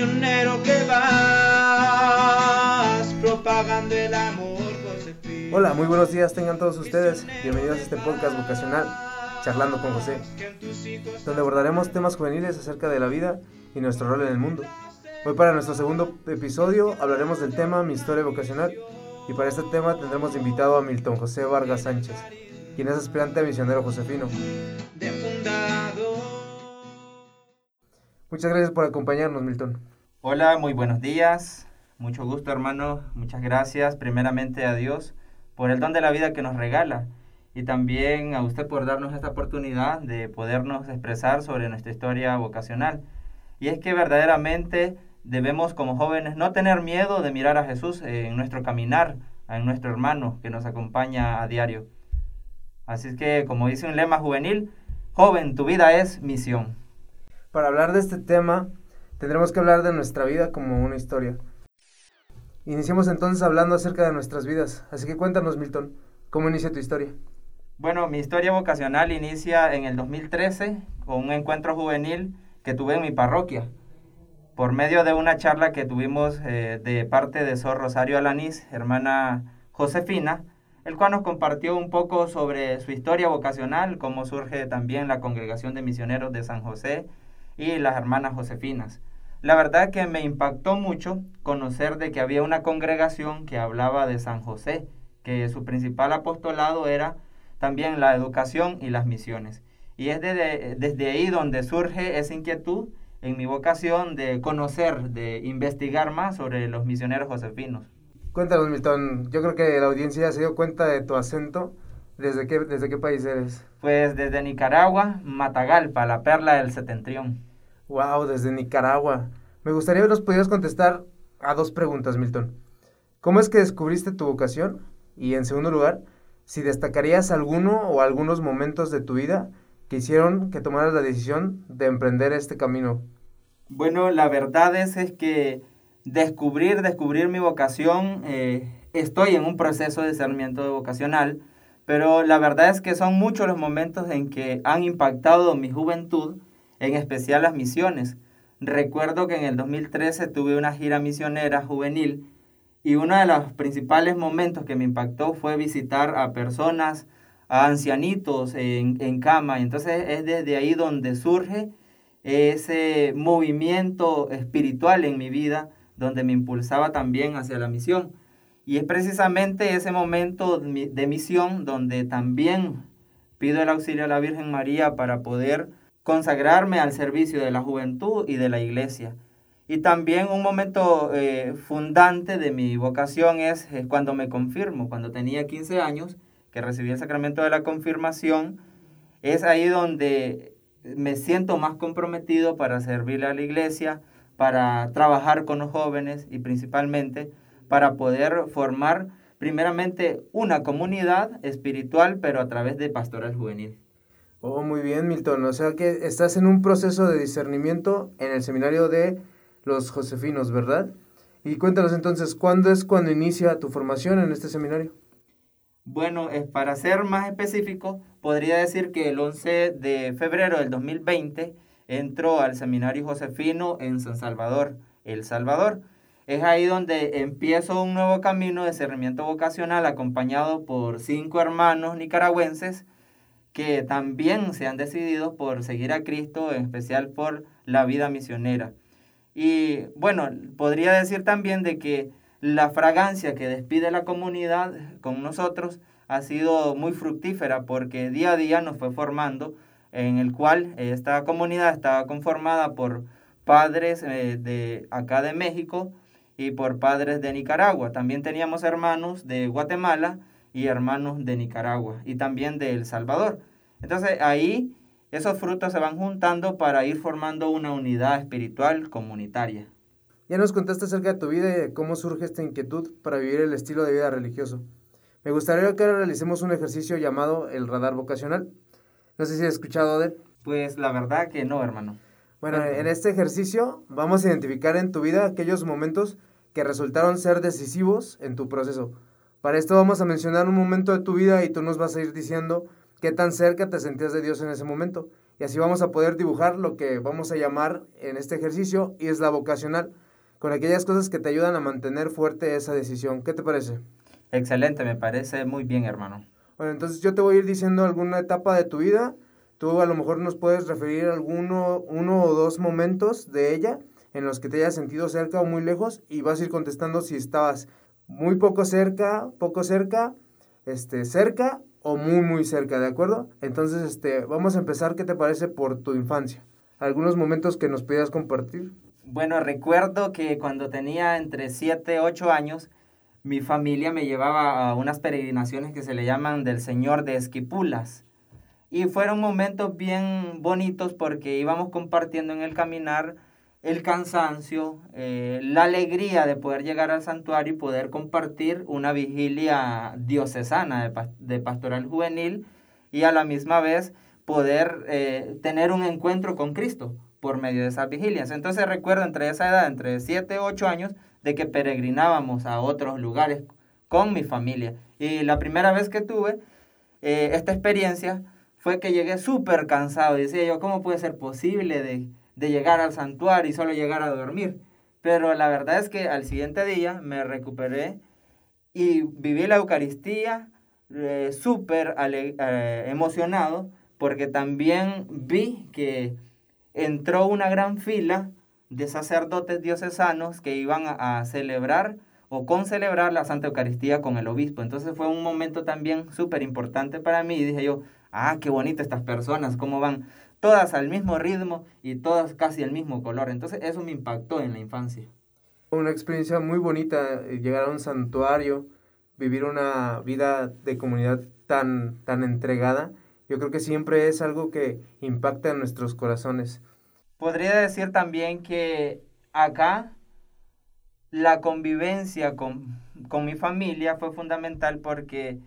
misionero que vas propagando el amor, Josefina. Hola, muy buenos días tengan todos ustedes. Bienvenidos a este podcast vocacional, Charlando con José, donde abordaremos temas juveniles acerca de la vida y nuestro rol en el mundo. Hoy para nuestro segundo episodio hablaremos del tema Mi historia vocacional y para este tema tendremos invitado a Milton José Vargas Sánchez, quien es aspirante a misionero josefino. de. Muchas gracias por acompañarnos, Milton. Hola, muy buenos días. Mucho gusto, hermano. Muchas gracias primeramente a Dios por el don de la vida que nos regala y también a usted por darnos esta oportunidad de podernos expresar sobre nuestra historia vocacional. Y es que verdaderamente debemos como jóvenes no tener miedo de mirar a Jesús en nuestro caminar, en nuestro hermano que nos acompaña a diario. Así es que, como dice un lema juvenil, joven, tu vida es misión. Para hablar de este tema, tendremos que hablar de nuestra vida como una historia. Iniciemos entonces hablando acerca de nuestras vidas. Así que cuéntanos, Milton, ¿cómo inicia tu historia? Bueno, mi historia vocacional inicia en el 2013 con un encuentro juvenil que tuve en mi parroquia. Por medio de una charla que tuvimos eh, de parte de Sor Rosario Alanís, hermana Josefina, el cual nos compartió un poco sobre su historia vocacional, cómo surge también la Congregación de Misioneros de San José y las hermanas Josefinas. La verdad que me impactó mucho conocer de que había una congregación que hablaba de San José, que su principal apostolado era también la educación y las misiones. Y es desde, desde ahí donde surge esa inquietud en mi vocación de conocer, de investigar más sobre los misioneros josefinos. Cuéntanos, Milton. Yo creo que la audiencia ya se dio cuenta de tu acento. ¿Desde qué, desde qué país eres? Pues desde Nicaragua, Matagalpa, la perla del setentrión. Wow, desde Nicaragua. Me gustaría que nos pudieras contestar a dos preguntas, Milton. ¿Cómo es que descubriste tu vocación? Y en segundo lugar, si destacarías alguno o algunos momentos de tu vida que hicieron que tomaras la decisión de emprender este camino. Bueno, la verdad es, es que descubrir, descubrir mi vocación, eh, estoy en un proceso de discernimiento vocacional, pero la verdad es que son muchos los momentos en que han impactado mi juventud, en especial las misiones. Recuerdo que en el 2013 tuve una gira misionera juvenil y uno de los principales momentos que me impactó fue visitar a personas, a ancianitos en, en cama. Entonces es desde ahí donde surge ese movimiento espiritual en mi vida, donde me impulsaba también hacia la misión. Y es precisamente ese momento de misión donde también pido el auxilio a la Virgen María para poder consagrarme al servicio de la juventud y de la iglesia. Y también un momento eh, fundante de mi vocación es, cuando me confirmo, cuando tenía 15 años, que recibí el sacramento de la confirmación, es ahí donde me siento más comprometido para servirle a la iglesia, para trabajar con los jóvenes y principalmente para poder formar primeramente una comunidad espiritual, pero a través de pastoral juvenil. Oh, muy bien, Milton. O sea que estás en un proceso de discernimiento en el seminario de los Josefinos, ¿verdad? Y cuéntanos entonces, ¿cuándo es cuando inicia tu formación en este seminario? Bueno, es para ser más específico, podría decir que el 11 de febrero del 2020 entró al seminario Josefino en San Salvador, El Salvador. Es ahí donde empiezo un nuevo camino de discernimiento vocacional acompañado por cinco hermanos nicaragüenses que también se han decidido por seguir a Cristo, en especial por la vida misionera. Y bueno, podría decir también de que la fragancia que despide la comunidad con nosotros ha sido muy fructífera porque día a día nos fue formando, en el cual esta comunidad estaba conformada por padres eh, de acá de México y por padres de Nicaragua. También teníamos hermanos de Guatemala y hermanos de Nicaragua y también de El Salvador. Entonces ahí esos frutos se van juntando para ir formando una unidad espiritual comunitaria. Ya nos contaste acerca de tu vida y de cómo surge esta inquietud para vivir el estilo de vida religioso. Me gustaría que ahora realicemos un ejercicio llamado el radar vocacional. No sé si has escuchado de él. Pues la verdad que no, hermano. Bueno, en este ejercicio vamos a identificar en tu vida aquellos momentos que resultaron ser decisivos en tu proceso. Para esto vamos a mencionar un momento de tu vida y tú nos vas a ir diciendo qué tan cerca te sentías de Dios en ese momento Y así vamos a poder dibujar lo que vamos a llamar en este ejercicio y es la vocacional, con aquellas cosas que te ayudan a mantener fuerte esa decisión. ¿Qué te parece? Excelente, me parece muy bien, hermano. Bueno, entonces yo te voy a ir diciendo alguna etapa de tu vida. Tú a lo mejor nos puedes referir a alguno, uno o dos momentos de ella en los que te hayas sentido cerca o muy lejos y vas a ir contestando si estabas muy poco cerca, poco cerca, este, cerca o muy muy cerca, ¿de acuerdo? Entonces, este, vamos a empezar, ¿qué te parece por tu infancia? ¿Algunos momentos que nos pudieras compartir? Bueno, recuerdo que cuando tenía entre 7 8 años, mi familia me llevaba a unas peregrinaciones que se le llaman del Señor de Esquipulas. Y fueron momentos bien bonitos porque íbamos compartiendo en el caminar el cansancio, eh, la alegría de poder llegar al santuario y poder compartir una vigilia diocesana de, pastoral juvenil y a la misma vez poder eh, tener un encuentro con Cristo por medio de esas vigilias. Entonces recuerdo entre esa edad, entre 7 y 8 años, de que peregrinábamos a otros lugares con mi familia. Y la primera vez que tuve eh, esta experiencia fue que llegué súper cansado. Decía yo, ¿cómo puede ser posible de de llegar al santuario y solo llegar a dormir. Pero la verdad es que al siguiente día me recuperé y viví la Eucaristía eh, súper eh, emocionado porque también vi que entró una gran fila de sacerdotes diocesanos que iban a, celebrar o con celebrar la Santa Eucaristía con el obispo. Entonces fue un momento también súper importante para mí y dije yo, ah, qué bonito estas personas, cómo van todas al mismo ritmo y todas casi al mismo color. Entonces eso me impactó en la infancia. Una experiencia muy bonita, eh, llegar a un santuario, vivir una vida de comunidad tan, tan entregada. Yo creo que siempre es algo que impacta en nuestros corazones. Podría decir también que acá la convivencia con, con mi familia fue fundamental porque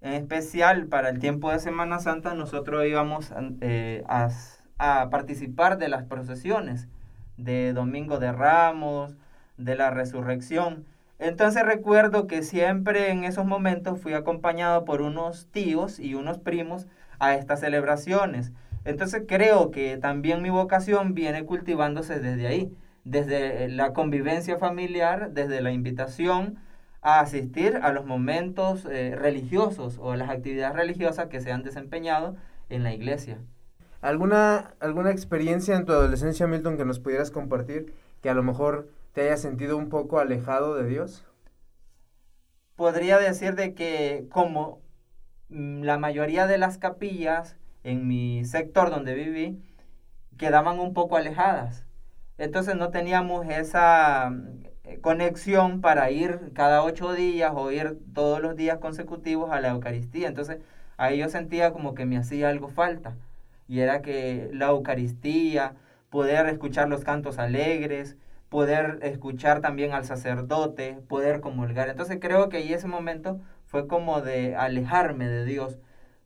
en especial para el tiempo de Semana Santa nosotros íbamos eh, a, a, participar de las procesiones de Domingo de Ramos, de la Resurrección. Entonces recuerdo que siempre en esos momentos fui acompañado por unos tíos y unos primos a estas celebraciones. Entonces creo que también mi vocación viene cultivándose desde ahí, desde la convivencia familiar, desde la invitación, a asistir a los momentos eh, religiosos o las actividades religiosas que se han desempeñado en la iglesia. ¿Alguna, ¿Alguna experiencia en tu adolescencia, Milton, que nos pudieras compartir que a lo mejor te haya sentido un poco alejado de Dios? Podría decir de que como mm, la mayoría de las capillas en mi sector donde viví quedaban un poco alejadas. Entonces no teníamos esa, conexión para ir cada ocho días o ir todos los días consecutivos a la Eucaristía. Entonces ahí yo sentía como que me hacía algo falta. Y era que la Eucaristía, poder escuchar los cantos alegres, poder escuchar también al sacerdote, poder comulgar. Entonces creo que ahí ese momento fue como de alejarme de Dios.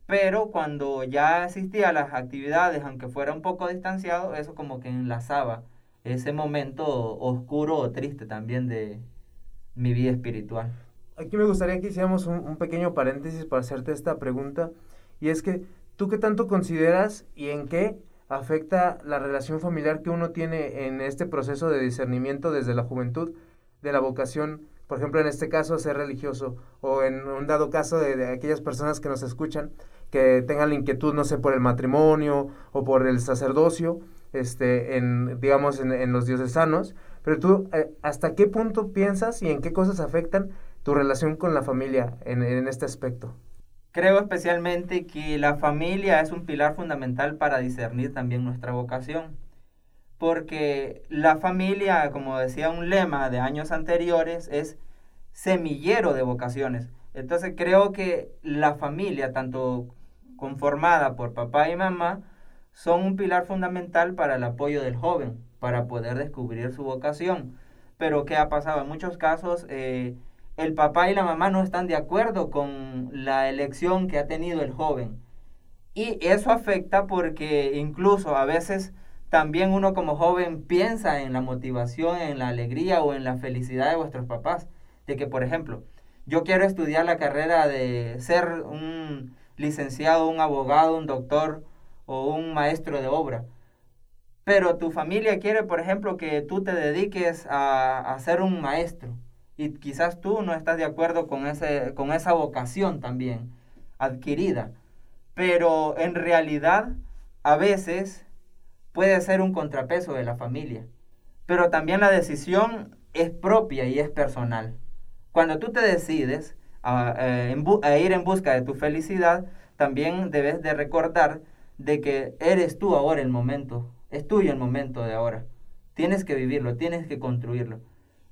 Pero cuando ya asistía a las actividades, aunque fuera un poco distanciado, eso como que enlazaba ese momento oscuro o triste también de mi vida espiritual. Aquí me gustaría que hiciéramos un, pequeño paréntesis para hacerte esta pregunta, y es que, ¿tú qué tanto consideras y en qué afecta la relación familiar que uno tiene en este proceso de discernimiento desde la juventud de la vocación, por ejemplo, en este caso, ser religioso, o en un dado caso de, de aquellas personas que nos escuchan, que tengan la inquietud, no sé, por el matrimonio o por el sacerdocio, este, en, digamos, en, en los diocesanos, pero tú, eh, ¿hasta qué punto piensas y en qué cosas afectan tu relación con la familia en, en este aspecto? Creo especialmente que la familia es un pilar fundamental para discernir también nuestra vocación, porque la familia, como decía un lema de años anteriores, es semillero de vocaciones. Entonces creo que la familia, tanto conformada por papá y mamá, son un pilar fundamental para el apoyo del joven, para poder descubrir su vocación. Pero ¿qué ha pasado? En muchos casos eh, el papá y la mamá no están de acuerdo con la elección que ha tenido el joven. Y eso afecta porque incluso a veces también uno como joven piensa en la motivación, en la alegría o en la felicidad de vuestros papás. De que, por ejemplo, yo quiero estudiar la carrera de ser un licenciado, un abogado, un doctor, o un maestro de obra. Pero tu familia quiere, por ejemplo, que tú te dediques a, a ser un maestro. Y quizás tú no estás de acuerdo con, ese, con esa vocación también adquirida. Pero en realidad, a veces puede ser un contrapeso de la familia. Pero también la decisión es propia y es personal. Cuando tú te decides a, eh, a ir en busca de tu felicidad, también debes de recordar de que eres tú ahora el momento, es tuyo el momento de ahora. Tienes que vivirlo, tienes que construirlo.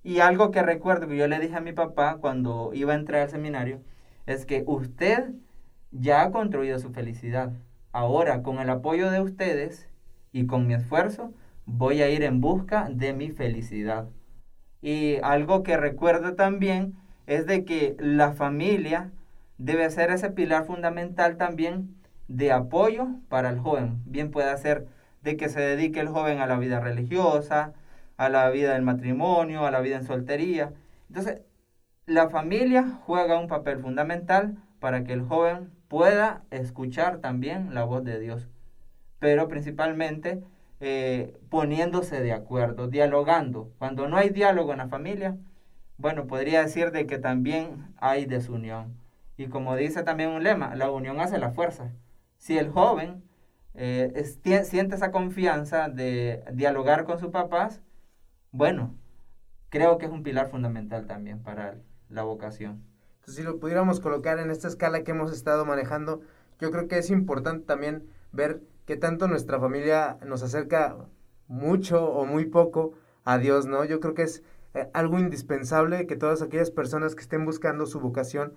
Y algo que recuerdo que yo le dije a mi papá cuando iba a entrar al seminario es que usted ya ha construido su felicidad. Ahora, con el apoyo de ustedes y con mi esfuerzo, voy a ir en busca de mi felicidad. Y algo que recuerdo también es de que la familia debe ser ese pilar fundamental también de apoyo para el joven. Bien puede ser de que se dedique el joven a la vida religiosa, a la vida del matrimonio, a la vida en soltería. Entonces, la familia juega un papel fundamental para que el joven pueda escuchar también la voz de Dios, pero principalmente eh, poniéndose de acuerdo, dialogando. Cuando no hay diálogo en la familia, bueno, podría decir de que también hay desunión. Y como dice también un lema, la unión hace la fuerza. Si el joven eh, siente esa confianza de dialogar con sus papás, bueno, creo que es un pilar fundamental también para la vocación. Entonces, si lo pudiéramos colocar en esta escala que hemos estado manejando, yo creo que es importante también ver qué tanto nuestra familia nos acerca mucho o muy poco a Dios, ¿no? Yo creo que es eh, algo indispensable que todas aquellas personas que estén buscando su vocación,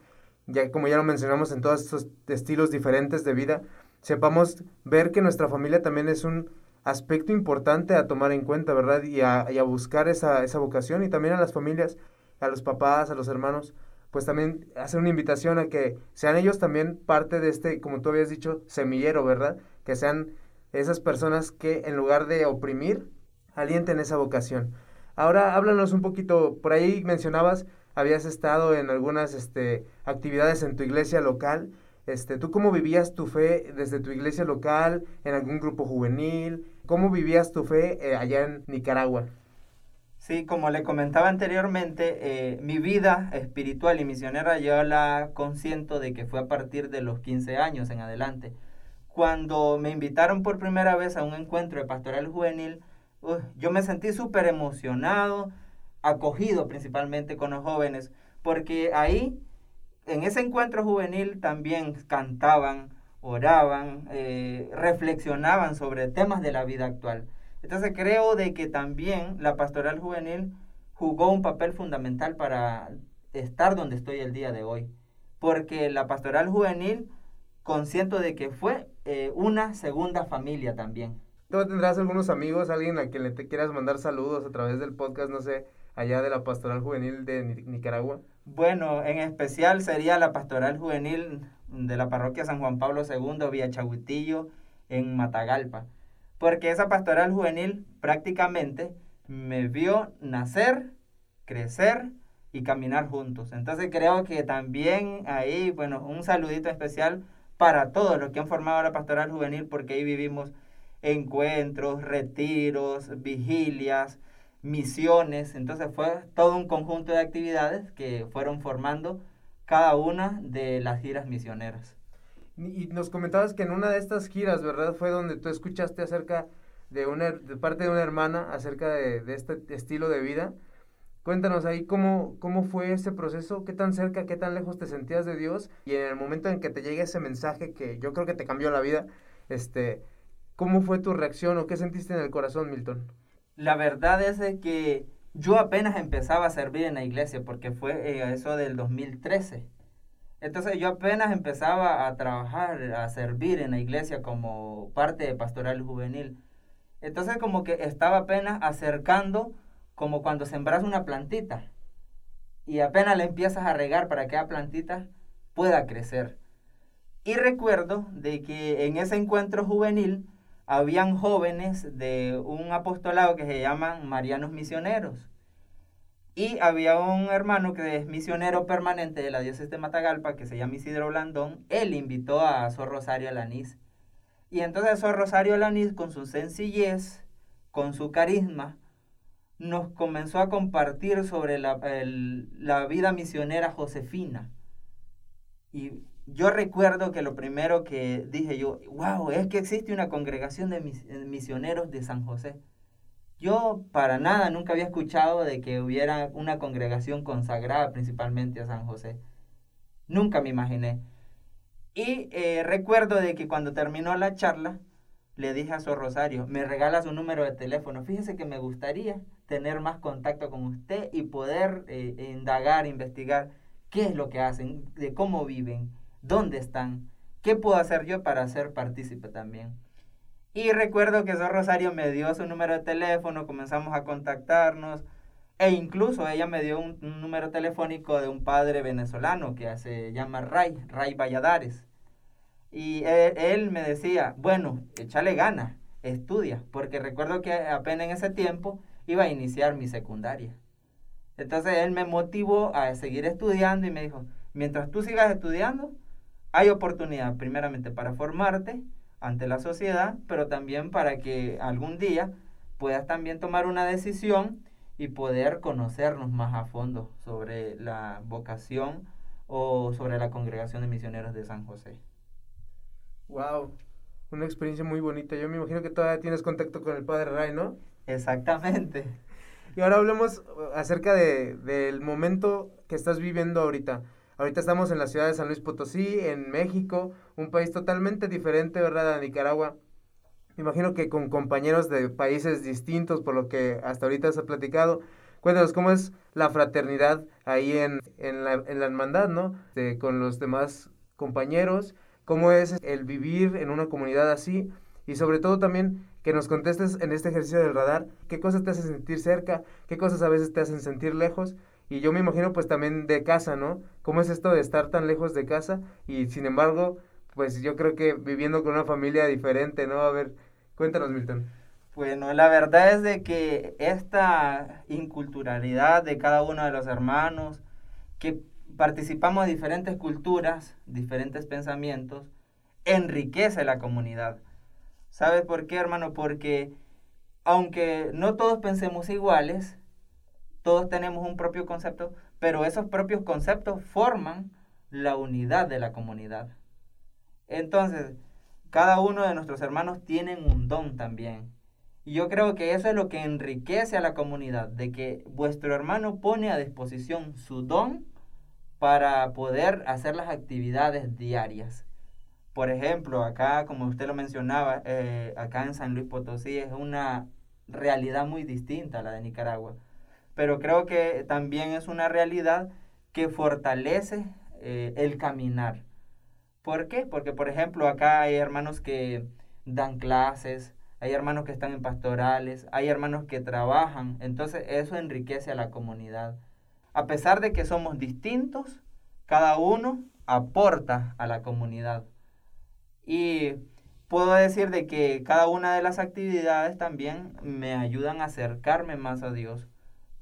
ya como ya lo mencionamos en todos estos estilos diferentes de vida, sepamos ver que nuestra familia también es un aspecto importante a tomar en cuenta, ¿verdad? Y a, y a buscar esa, esa vocación y también a las familias, a los papás, a los hermanos, pues también hacer una invitación a que sean ellos también parte de este, como tú habías dicho, semillero, ¿verdad? Que sean esas personas que en lugar de oprimir, alienten esa vocación. Ahora háblanos un poquito, por ahí mencionabas, habías estado en algunas este, actividades en tu iglesia local. Este, ¿Tú cómo vivías tu fe desde tu iglesia local, en algún grupo juvenil? ¿Cómo vivías tu fe eh, allá en Nicaragua? Sí, como le comentaba anteriormente, eh, mi vida espiritual y misionera yo la consiento de que fue a partir de los 15 años en adelante. Cuando me invitaron por primera vez a un encuentro de pastoral juvenil, yo me sentí súper emocionado, acogido principalmente con los jóvenes, porque ahí, en ese encuentro juvenil, también cantaban, oraban, eh, reflexionaban sobre temas de la vida actual. Entonces creo de que también la pastoral juvenil jugó un papel fundamental para estar donde estoy el día de hoy. Porque la pastoral juvenil, consiento de que fue eh, una segunda familia también. ¿Tú tendrás algunos amigos, alguien a quien le te quieras mandar saludos a través del podcast, no sé, allá de la pastoral juvenil de Nicaragua? Bueno, en especial sería la pastoral juvenil de la parroquia San Juan Pablo II, Villa Chaguitillo, en Matagalpa porque esa pastoral juvenil prácticamente me vio nacer, crecer y caminar juntos. Entonces creo que también ahí, bueno, un saludito especial para todos los que han formado la pastoral juvenil, porque ahí vivimos encuentros, retiros, vigilias, misiones. Entonces fue todo un conjunto de actividades que fueron formando cada una de las giras misioneras. Y nos comentabas que en una de estas giras, ¿verdad? Fue donde tú escuchaste acerca de una parte de una hermana acerca de, este estilo de vida. Cuéntanos ahí cómo, cómo fue ese proceso, qué tan cerca, qué tan lejos te sentías de Dios y en el momento en que te llegue ese mensaje que yo creo que te cambió la vida, este, ¿cómo fue tu reacción o qué sentiste en el corazón, Milton? La verdad es que yo apenas empezaba a servir en la iglesia porque fue eh, eso del 2013. Entonces yo apenas empezaba a trabajar, a servir en la iglesia como parte de pastoral juvenil. Entonces como que estaba apenas acercando como cuando sembras una plantita y apenas le empiezas a regar para que la plantita pueda crecer. Y recuerdo de que en ese encuentro juvenil habían jóvenes de un apostolado que se llaman Marianos Misioneros. Y había un hermano que es misionero permanente de la diócesis de Matagalpa, que se llama Isidro Blandón. Él invitó a Sor Rosario Alanís. Y entonces Sor Rosario Lanís, con su sencillez, con su carisma, nos comenzó a compartir sobre la, la vida misionera josefina. Y yo recuerdo que lo primero que dije yo, wow, es que existe una congregación de misioneros de San José. Yo para nada nunca había escuchado de que hubiera una congregación consagrada principalmente a San José. Nunca me imaginé. Y eh, recuerdo de que cuando terminó la charla, le dije a su Rosario, me regala su número de teléfono. Fíjese que me gustaría tener más contacto con usted y poder eh, indagar, investigar qué es lo que hacen, de cómo viven, dónde están, qué puedo hacer yo para ser partícipe también. Y recuerdo que Sor Rosario me dio su número de teléfono, comenzamos a contactarnos e incluso ella me dio un, número telefónico de un padre venezolano que se llama Ray, Ray Valladares. Y él, me decía, bueno, échale gana, estudia, porque recuerdo que apenas en ese tiempo iba a iniciar mi secundaria. Entonces él me motivó a seguir estudiando y me dijo, mientras tú sigas estudiando, hay oportunidad primeramente para formarte ante la sociedad, pero también para que algún día puedas también tomar una decisión y poder conocernos más a fondo sobre la vocación o sobre la congregación de misioneros de San José. Wow, una experiencia muy bonita. Yo me imagino que todavía tienes contacto con el Padre Ray, ¿no? Exactamente. Y ahora hablemos acerca de, del momento que estás viviendo ahorita. Ahorita estamos en la ciudad de San Luis Potosí, en México, un país totalmente diferente, ¿verdad?, a Nicaragua. Me imagino que con compañeros de países distintos, por lo que hasta ahorita se ha platicado. Cuéntanos, ¿cómo es la fraternidad ahí en, en, la, en la hermandad, ¿no? con los demás compañeros, cómo es el vivir en una comunidad así y sobre todo también que nos contestes en este ejercicio del radar qué cosas te hacen sentir cerca, qué cosas a veces te hacen sentir lejos y yo me imagino pues también de casa, ¿no? ¿Cómo es esto de estar tan lejos de casa y sin embargo pues yo creo que viviendo con una familia diferente, ¿no? A ver, cuéntanos Milton. Bueno, la verdad es de que esta inculturalidad de cada uno de los hermanos, que participamos de diferentes culturas, diferentes pensamientos, enriquece la comunidad. ¿Sabes por qué, hermano? Porque aunque no todos pensemos iguales, todos tenemos un propio concepto, pero esos propios conceptos forman la unidad de la comunidad. Entonces, cada uno de nuestros hermanos tienen un don también. Y yo creo que eso es lo que enriquece a la comunidad, de que vuestro hermano pone a disposición su don para poder hacer las actividades diarias. Por ejemplo, acá, como usted lo mencionaba, eh, acá en San Luis Potosí es una realidad muy distinta a la de Nicaragua. Pero creo que también es una realidad que fortalece eh, el caminar. ¿Por qué? Porque, por ejemplo, acá hay hermanos que dan clases, hay hermanos que están en pastorales, hay hermanos que trabajan. Entonces, eso enriquece a la comunidad. A pesar de que somos distintos, cada uno aporta a la comunidad. Y puedo decir de que cada una de las actividades también me ayudan a acercarme más a Dios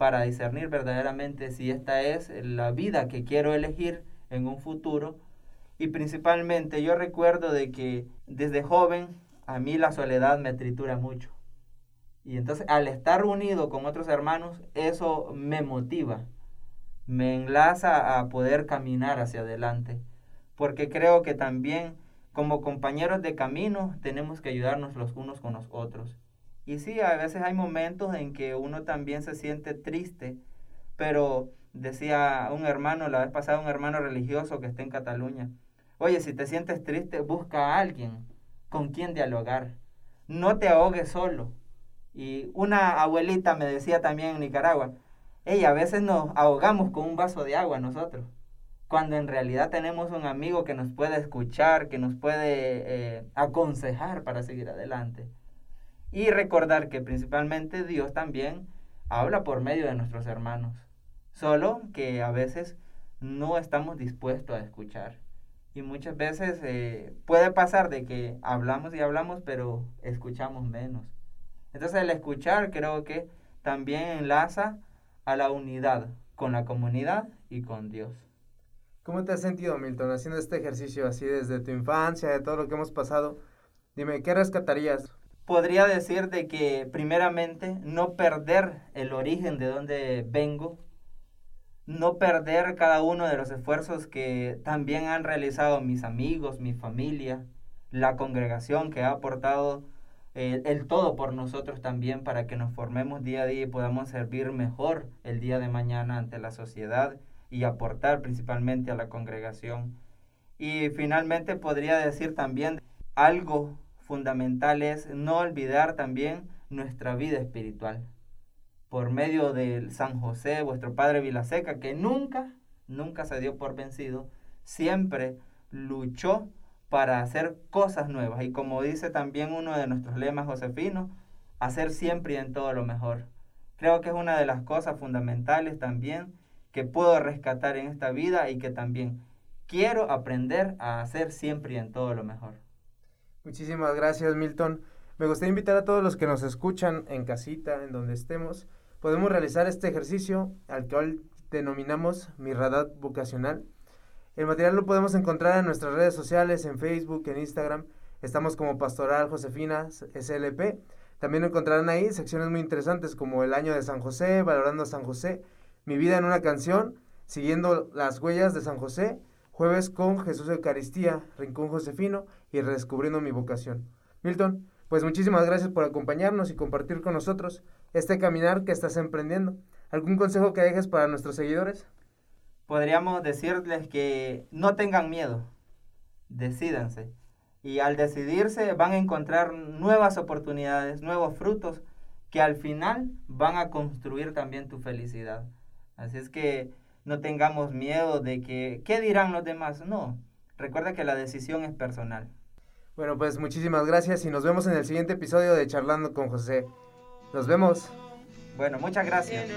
para discernir verdaderamente si esta es la vida que quiero elegir en un futuro. Y principalmente yo recuerdo de que desde joven a mí la soledad me tritura mucho. Y entonces al estar unido con otros hermanos, eso me motiva, me enlaza a poder caminar hacia adelante. Porque creo que también como compañeros de camino tenemos que ayudarnos los unos con los otros. Y sí, a veces hay momentos en que uno también se siente triste, pero decía un hermano, la vez pasada un hermano religioso que está en Cataluña, oye, si te sientes triste, busca a alguien con quien dialogar, no te ahogues solo. Y una abuelita me decía también en Nicaragua, ella a veces nos ahogamos con un vaso de agua nosotros cuando en realidad tenemos un amigo que nos puede escuchar, que nos puede eh, aconsejar para seguir adelante. Y recordar que principalmente Dios también habla por medio de nuestros hermanos, solo que a veces no estamos dispuestos a escuchar. Y muchas veces eh, puede pasar de que hablamos y hablamos, pero escuchamos menos. Entonces el escuchar creo que también enlaza a la unidad con la comunidad y con Dios. ¿Cómo te has sentido, Milton, haciendo este ejercicio así desde tu infancia, de todo lo que hemos pasado? Dime, ¿qué rescatarías? Podría decir de que primeramente no perder el origen de donde vengo, no perder cada uno de los esfuerzos que también han realizado mis amigos, mi familia, la congregación que ha aportado el, el, todo por nosotros también para que nos formemos día a día y podamos servir mejor el día de mañana ante la sociedad y aportar principalmente a la congregación. Y finalmente podría decir también algo fundamental es no olvidar también nuestra vida espiritual por medio de San José, vuestro padre Vilaseca, que nunca, nunca se dio por vencido, siempre luchó para hacer cosas nuevas. Y como dice también uno de nuestros lemas josefinos, hacer siempre y en todo lo mejor. Creo que es una de las cosas fundamentales también que puedo rescatar en esta vida y que también quiero aprender a hacer siempre y en todo lo mejor. Muchísimas gracias, Milton. Me gustaría invitar a todos los que nos escuchan en casita, en donde estemos, podemos realizar este ejercicio al cual denominamos mi radar vocacional. El material lo podemos encontrar en nuestras redes sociales, en Facebook, en Instagram. Estamos como Pastoral Josefina SLP. También encontrarán ahí secciones muy interesantes como el año de San José, valorando a San José, mi vida en una canción, siguiendo las huellas de San José, jueves con Jesús Eucaristía, Rincón Josefino y redescubriendo mi vocación. Milton, pues muchísimas gracias por acompañarnos y compartir con nosotros este caminar que estás emprendiendo. ¿Algún consejo que dejes para nuestros seguidores? Podríamos decirles que no tengan miedo, decídanse. Y al decidirse van a encontrar nuevas oportunidades, nuevos frutos que al final van a construir también tu felicidad. Así es que no tengamos miedo de que, ¿qué dirán los demás? No, recuerda que la decisión es personal. Bueno, pues muchísimas gracias y nos vemos en el siguiente episodio de Charlando con José. Nos vemos. Bueno, muchas gracias.